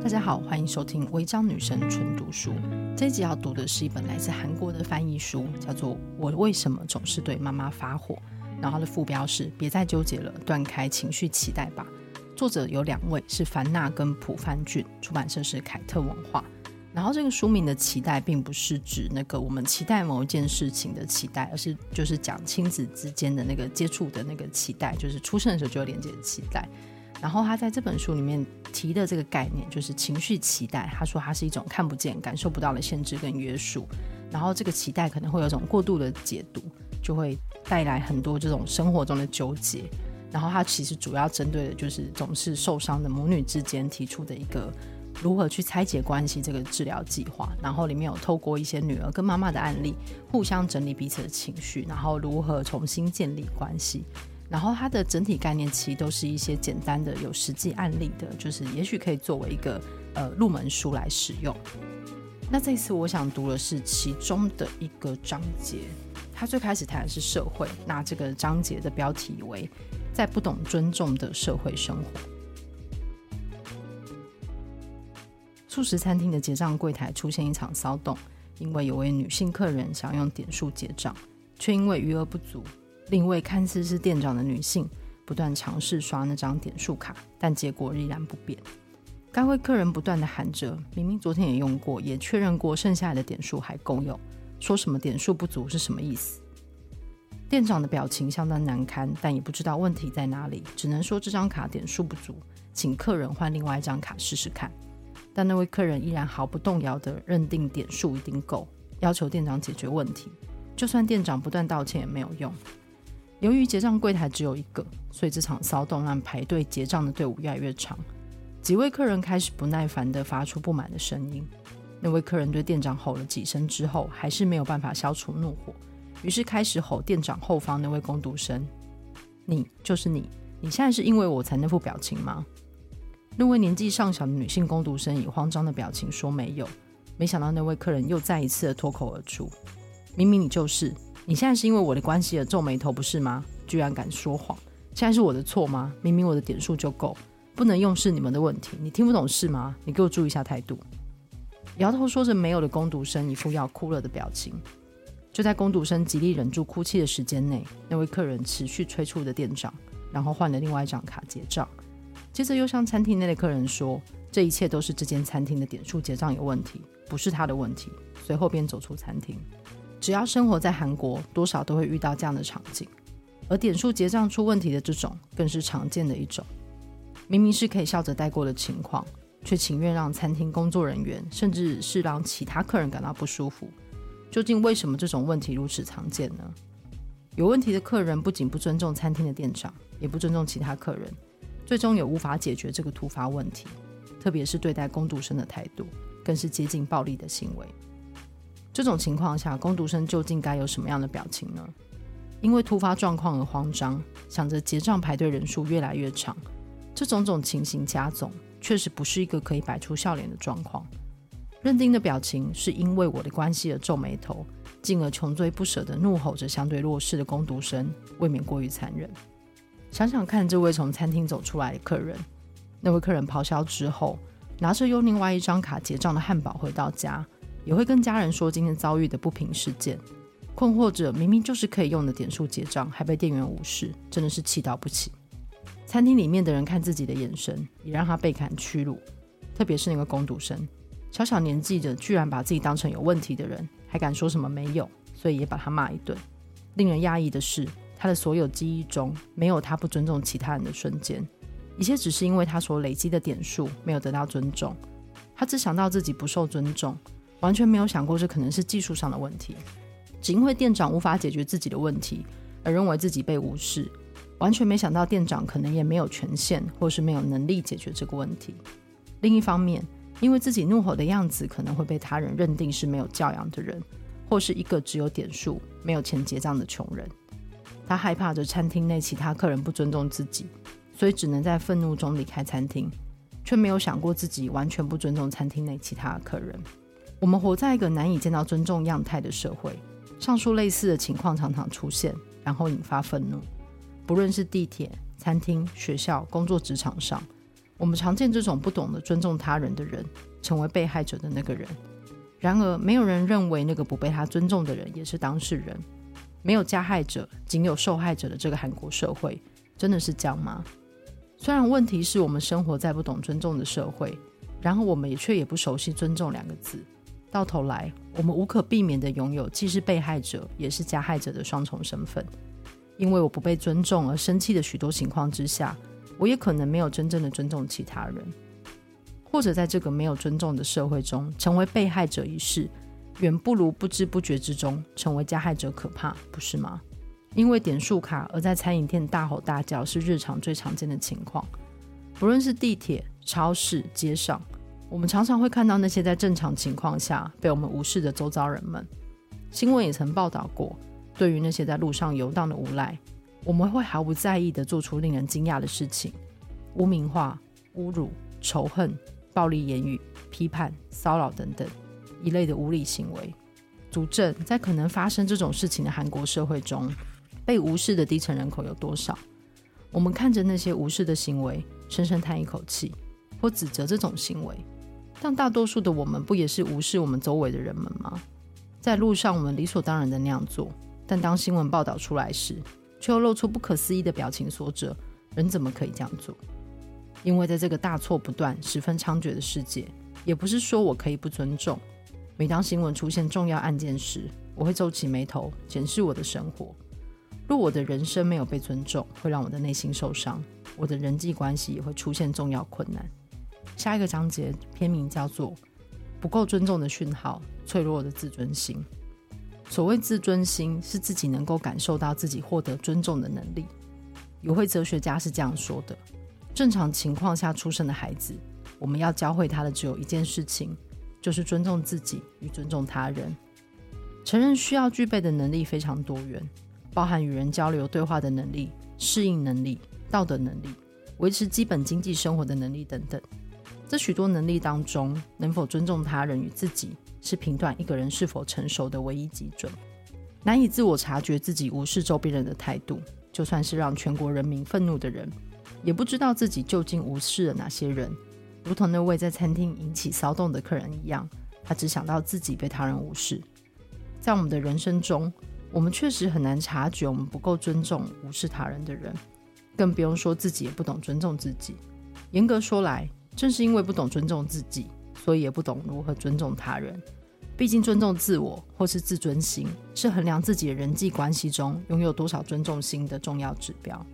大家好，欢迎收听《违章女生纯读书》。这一集要读的是一本来自韩国的翻译书，叫做《我为什么总是对妈妈发火》。然后它的副标是“别再纠结了，断开情绪期待吧”。作者有两位，是凡娜跟朴范俊，出版社是凯特文化。然后这个书名的期待，并不是指那个我们期待某一件事情的期待，而是就是讲亲子之间的那个接触的那个期待，就是出生的时候就有连接的期待。然后他在这本书里面提的这个概念，就是情绪期待。他说它是一种看不见、感受不到的限制跟约束。然后这个期待可能会有种过度的解读，就会带来很多这种生活中的纠结。然后他其实主要针对的就是总是受伤的母女之间提出的一个。如何去拆解关系这个治疗计划，然后里面有透过一些女儿跟妈妈的案例，互相整理彼此的情绪，然后如何重新建立关系。然后它的整体概念其实都是一些简单的、有实际案例的，就是也许可以作为一个呃入门书来使用。那这次我想读的是其中的一个章节，它最开始谈的是社会，那这个章节的标题为“在不懂尊重的社会生活”。素食餐厅的结账柜台出现一场骚动，因为有位女性客人想用点数结账，却因为余额不足，另一位看似是店长的女性不断尝试刷那张点数卡，但结果依然不变。该位客人不断地喊着：“明明昨天也用过，也确认过，剩下来的点数还够用，说什么点数不足是什么意思？”店长的表情相当难堪，但也不知道问题在哪里，只能说这张卡点数不足，请客人换另外一张卡试试看。但那位客人依然毫不动摇地认定点数一定够，要求店长解决问题。就算店长不断道歉也没有用。由于结账柜台只有一个，所以这场骚动让排队结账的队伍越来越长。几位客人开始不耐烦地发出不满的声音。那位客人对店长吼了几声之后，还是没有办法消除怒火，于是开始吼店长后方那位工读生：“你就是你，你现在是因为我才那副表情吗？”那位年纪尚小的女性工读生以慌张的表情说：“没有。”没想到那位客人又再一次的脱口而出：“明明你就是，你现在是因为我的关系而皱眉头，不是吗？居然敢说谎！现在是我的错吗？明明我的点数就够，不能用是你们的问题。你听不懂是吗？你给我注意一下态度。”摇头说着没有的工读生一副要哭了的表情。就在工读生极力忍住哭泣的时间内，那位客人持续催促着店长，然后换了另外一张卡结账。接着又向餐厅内的客人说：“这一切都是这间餐厅的点数结账有问题，不是他的问题。”随后便走出餐厅。只要生活在韩国，多少都会遇到这样的场景，而点数结账出问题的这种，更是常见的一种。明明是可以笑着带过的情况，却情愿让餐厅工作人员，甚至是让其他客人感到不舒服。究竟为什么这种问题如此常见呢？有问题的客人不仅不尊重餐厅的店长，也不尊重其他客人。最终也无法解决这个突发问题，特别是对待工读生的态度，更是接近暴力的行为。这种情况下，工读生究竟该有什么样的表情呢？因为突发状况而慌张，想着结账排队人数越来越长，这种种情形加总，确实不是一个可以摆出笑脸的状况。认定的表情是因为我的关系而皱眉头，进而穷追不舍地怒吼着相对弱势的工读生，未免过于残忍。想想看，这位从餐厅走出来的客人，那位客人咆哮之后，拿着用另外一张卡结账的汉堡回到家，也会跟家人说今天遭遇的不平事件，困惑着明明就是可以用的点数结账，还被店员无视，真的是气到不行。餐厅里面的人看自己的眼神，也让他倍感屈辱，特别是那个工读生，小小年纪的居然把自己当成有问题的人，还敢说什么没有，所以也把他骂一顿。令人讶异的是。他的所有记忆中没有他不尊重其他人的瞬间，一切只是因为他所累积的点数没有得到尊重。他只想到自己不受尊重，完全没有想过这可能是技术上的问题。只因为店长无法解决自己的问题，而认为自己被无视，完全没想到店长可能也没有权限或是没有能力解决这个问题。另一方面，因为自己怒吼的样子可能会被他人认定是没有教养的人，或是一个只有点数没有钱结账的穷人。他害怕着餐厅内其他客人不尊重自己，所以只能在愤怒中离开餐厅，却没有想过自己完全不尊重餐厅内其他的客人。我们活在一个难以见到尊重样态的社会，上述类似的情况常常出现，然后引发愤怒。不论是地铁、餐厅、学校、工作职场上，我们常见这种不懂得尊重他人的人，成为被害者的那个人。然而，没有人认为那个不被他尊重的人也是当事人。没有加害者，仅有受害者的这个韩国社会，真的是这样吗？虽然问题是我们生活在不懂尊重的社会，然后我们也却也不熟悉“尊重”两个字。到头来，我们无可避免地拥有既是被害者也是加害者的双重身份。因为我不被尊重而生气的许多情况之下，我也可能没有真正的尊重其他人，或者在这个没有尊重的社会中，成为被害者一事，远不如不知不觉之中成为加害者可怕，不是吗？因为点数卡而在餐饮店大吼大叫是日常最常见的情况，不论是地铁、超市、街上，我们常常会看到那些在正常情况下被我们无视的周遭人们。新闻也曾报道过，对于那些在路上游荡的无赖，我们会毫不在意地做出令人惊讶的事情，污名化、侮辱、仇恨、暴力言语、批判、骚扰等等一类的无理行为。足证在可能发生这种事情的韩国社会中。被无视的低层人口有多少？我们看着那些无视的行为，深深叹一口气，或指责这种行为。但大多数的我们，不也是无视我们周围的人们吗？在路上，我们理所当然的那样做，但当新闻报道出来时，却又露出不可思议的表情，说着：“人怎么可以这样做？”因为在这个大错不断、十分猖獗的世界，也不是说我可以不尊重。每当新闻出现重要案件时，我会皱起眉头，检视我的生活。若我的人生没有被尊重，会让我的内心受伤，我的人际关系也会出现重要困难。下一个章节篇名叫做“不够尊重的讯号：脆弱的自尊心”。所谓自尊心，是自己能够感受到自己获得尊重的能力。有位哲学家是这样说的：正常情况下出生的孩子，我们要教会他的只有一件事情，就是尊重自己与尊重他人。成人需要具备的能力非常多元。包含与人交流对话的能力、适应能力、道德能力、维持基本经济生活的能力等等。这许多能力当中，能否尊重他人与自己，是评断一个人是否成熟的唯一基准。难以自我察觉自己无视周边人的态度，就算是让全国人民愤怒的人，也不知道自己究竟无视了哪些人。如同那位在餐厅引起骚动的客人一样，他只想到自己被他人无视。在我们的人生中，我们确实很难察觉我们不够尊重、无视他人的人，更不用说自己也不懂尊重自己。严格说来，正是因为不懂尊重自己，所以也不懂如何尊重他人。毕竟，尊重自我或是自尊心，是衡量自己的人际关系中拥有多少尊重心的重要指标。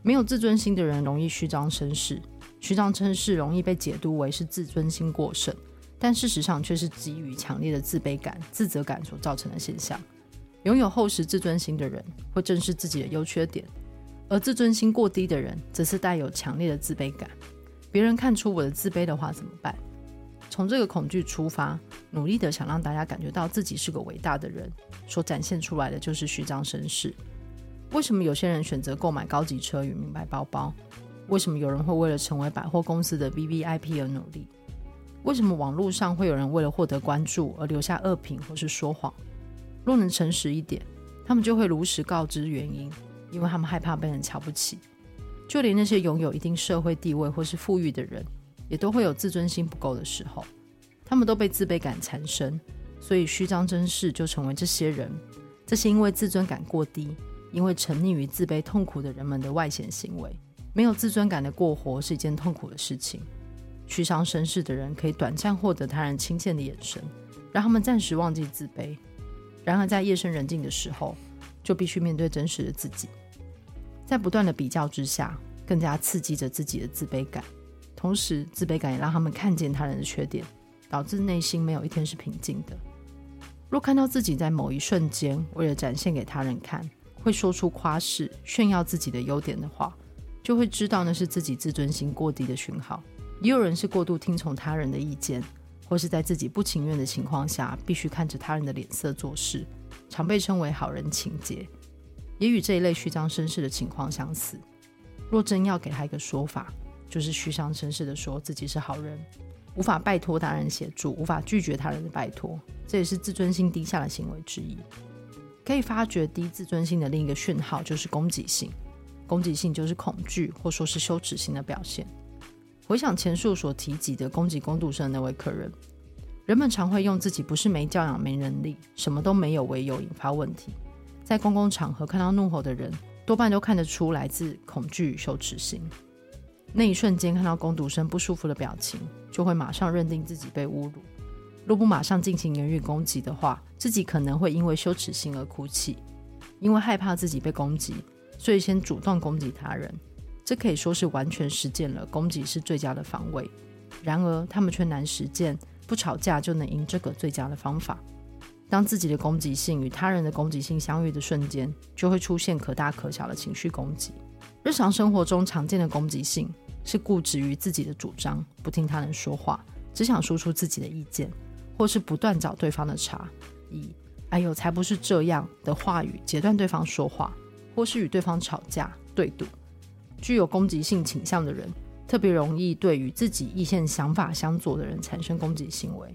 没有自尊心的人容易虚张声势，虚张声势容易被解读为是自尊心过剩，但事实上却是基于强烈的自卑感、自责感所造成的现象。拥有厚实自尊心的人会正视自己的优缺点，而自尊心过低的人则是带有强烈的自卑感。别人看出我的自卑的话怎么办？从这个恐惧出发，努力的想让大家感觉到自己是个伟大的人，所展现出来的就是虚张声势。为什么有些人选择购买高级车与名牌包包？为什么有人会为了成为百货公司的 VVIP 而努力？为什么网络上会有人为了获得关注而留下恶评或是说谎？若能诚实一点，他们就会如实告知原因，因为他们害怕被人瞧不起。就连那些拥有一定社会地位或是富裕的人，也都会有自尊心不够的时候，他们都被自卑感缠身，所以虚张声势就成为这些人，这些因为自尊感过低，因为沉溺于自卑痛苦的人们的外显行为。没有自尊感的过活是一件痛苦的事情。虚张声势的人可以短暂获得他人亲切的眼神，让他们暂时忘记自卑。然而，在夜深人静的时候，就必须面对真实的自己。在不断的比较之下，更加刺激着自己的自卑感。同时，自卑感也让他们看见他人的缺点，导致内心没有一天是平静的。若看到自己在某一瞬间为了展现给他人看，会说出夸饰、炫耀自己的优点的话，就会知道那是自己自尊心过低的讯号。也有人是过度听从他人的意见。或是在自己不情愿的情况下，必须看着他人的脸色做事，常被称为好人情节，也与这一类虚张声势的情况相似。若真要给他一个说法，就是虚张声势的说自己是好人，无法拜托他人协助，无法拒绝他人的拜托，这也是自尊心低下的行为之一。可以发觉低自尊心的另一个讯号就是攻击性，攻击性就是恐惧或说是羞耻心的表现。回想前述所提及的攻击工读生那位客人，人们常会用自己不是没教养、没能力、什么都没有为由引发问题。在公共场合看到怒吼的人，多半都看得出来自恐惧与羞耻心。那一瞬间看到工读生不舒服的表情，就会马上认定自己被侮辱。若不马上进行言语攻击的话，自己可能会因为羞耻心而哭泣，因为害怕自己被攻击，所以先主动攻击他人。这可以说是完全实践了攻击是最佳的防卫。然而，他们却难实践不吵架就能赢这个最佳的方法。当自己的攻击性与他人的攻击性相遇的瞬间，就会出现可大可小的情绪攻击。日常生活中常见的攻击性是固执于自己的主张，不听他人说话，只想输出自己的意见，或是不断找对方的茬，以“哎呦，才不是这样”的话语截断对方说话，或是与对方吵架对赌。具有攻击性倾向的人，特别容易对与自己意见想法相左的人产生攻击行为，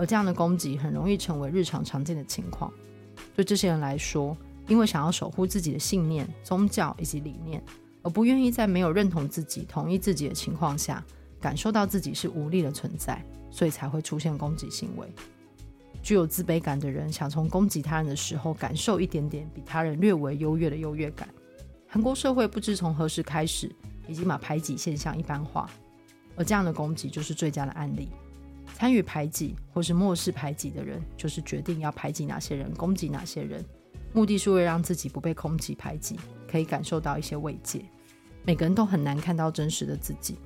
而这样的攻击很容易成为日常常见的情况。对这些人来说，因为想要守护自己的信念、宗教以及理念，而不愿意在没有认同自己、同意自己的情况下，感受到自己是无力的存在，所以才会出现攻击行为。具有自卑感的人，想从攻击他人的时候，感受一点点比他人略为优越的优越感。韩国社会不知从何时开始，已经把排挤现象一般化，而这样的攻击就是最佳的案例。参与排挤或是漠视排挤的人，就是决定要排挤哪些人，攻击哪些人，目的是为了让自己不被攻击排挤，可以感受到一些慰藉。每个人都很难看到真实的自己，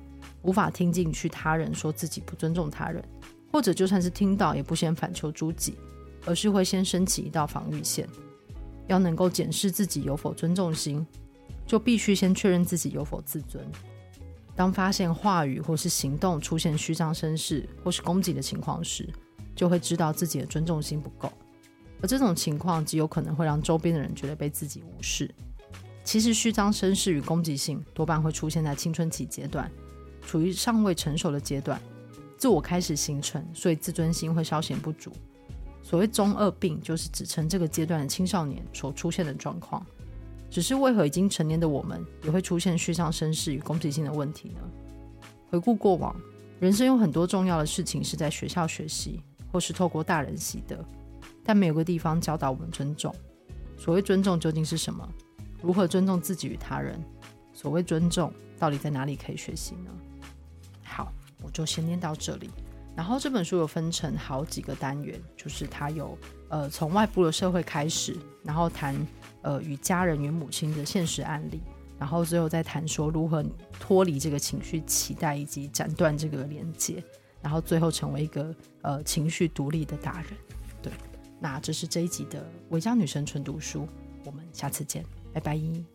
无法听进去他人说自己不尊重他人，或者就算是听到，也不先反求诸己，而是会先升起一道防御线，要能够检视自己有否尊重心。就必须先确认自己有否自尊。当发现话语或是行动出现虚张声势或是攻击的情况时，就会知道自己的尊重心不够。而这种情况极有可能会让周边的人觉得被自己无视。其实虚张声势与攻击性多半会出现在青春期阶段，处于尚未成熟的阶段，自我开始形成，所以自尊心会稍显不足。所谓中二病，就是指称这个阶段的青少年所出现的状况。只是为何已经成年的我们也会出现虚张声势与攻击性的问题呢？回顾过往，人生有很多重要的事情是在学校学习，或是透过大人习得，但没有个地方教导我们尊重。所谓尊重究竟是什么？如何尊重自己与他人？所谓尊重到底在哪里可以学习呢？好，我就先念到这里。然后这本书有分成好几个单元，就是它有呃从外部的社会开始，然后谈。呃，与家人与母亲的现实案例，然后最后再谈说如何脱离这个情绪期待以及斩断这个连接，然后最后成为一个呃情绪独立的大人。对，那这是这一集的维嘉女神纯读书，我们下次见，拜拜。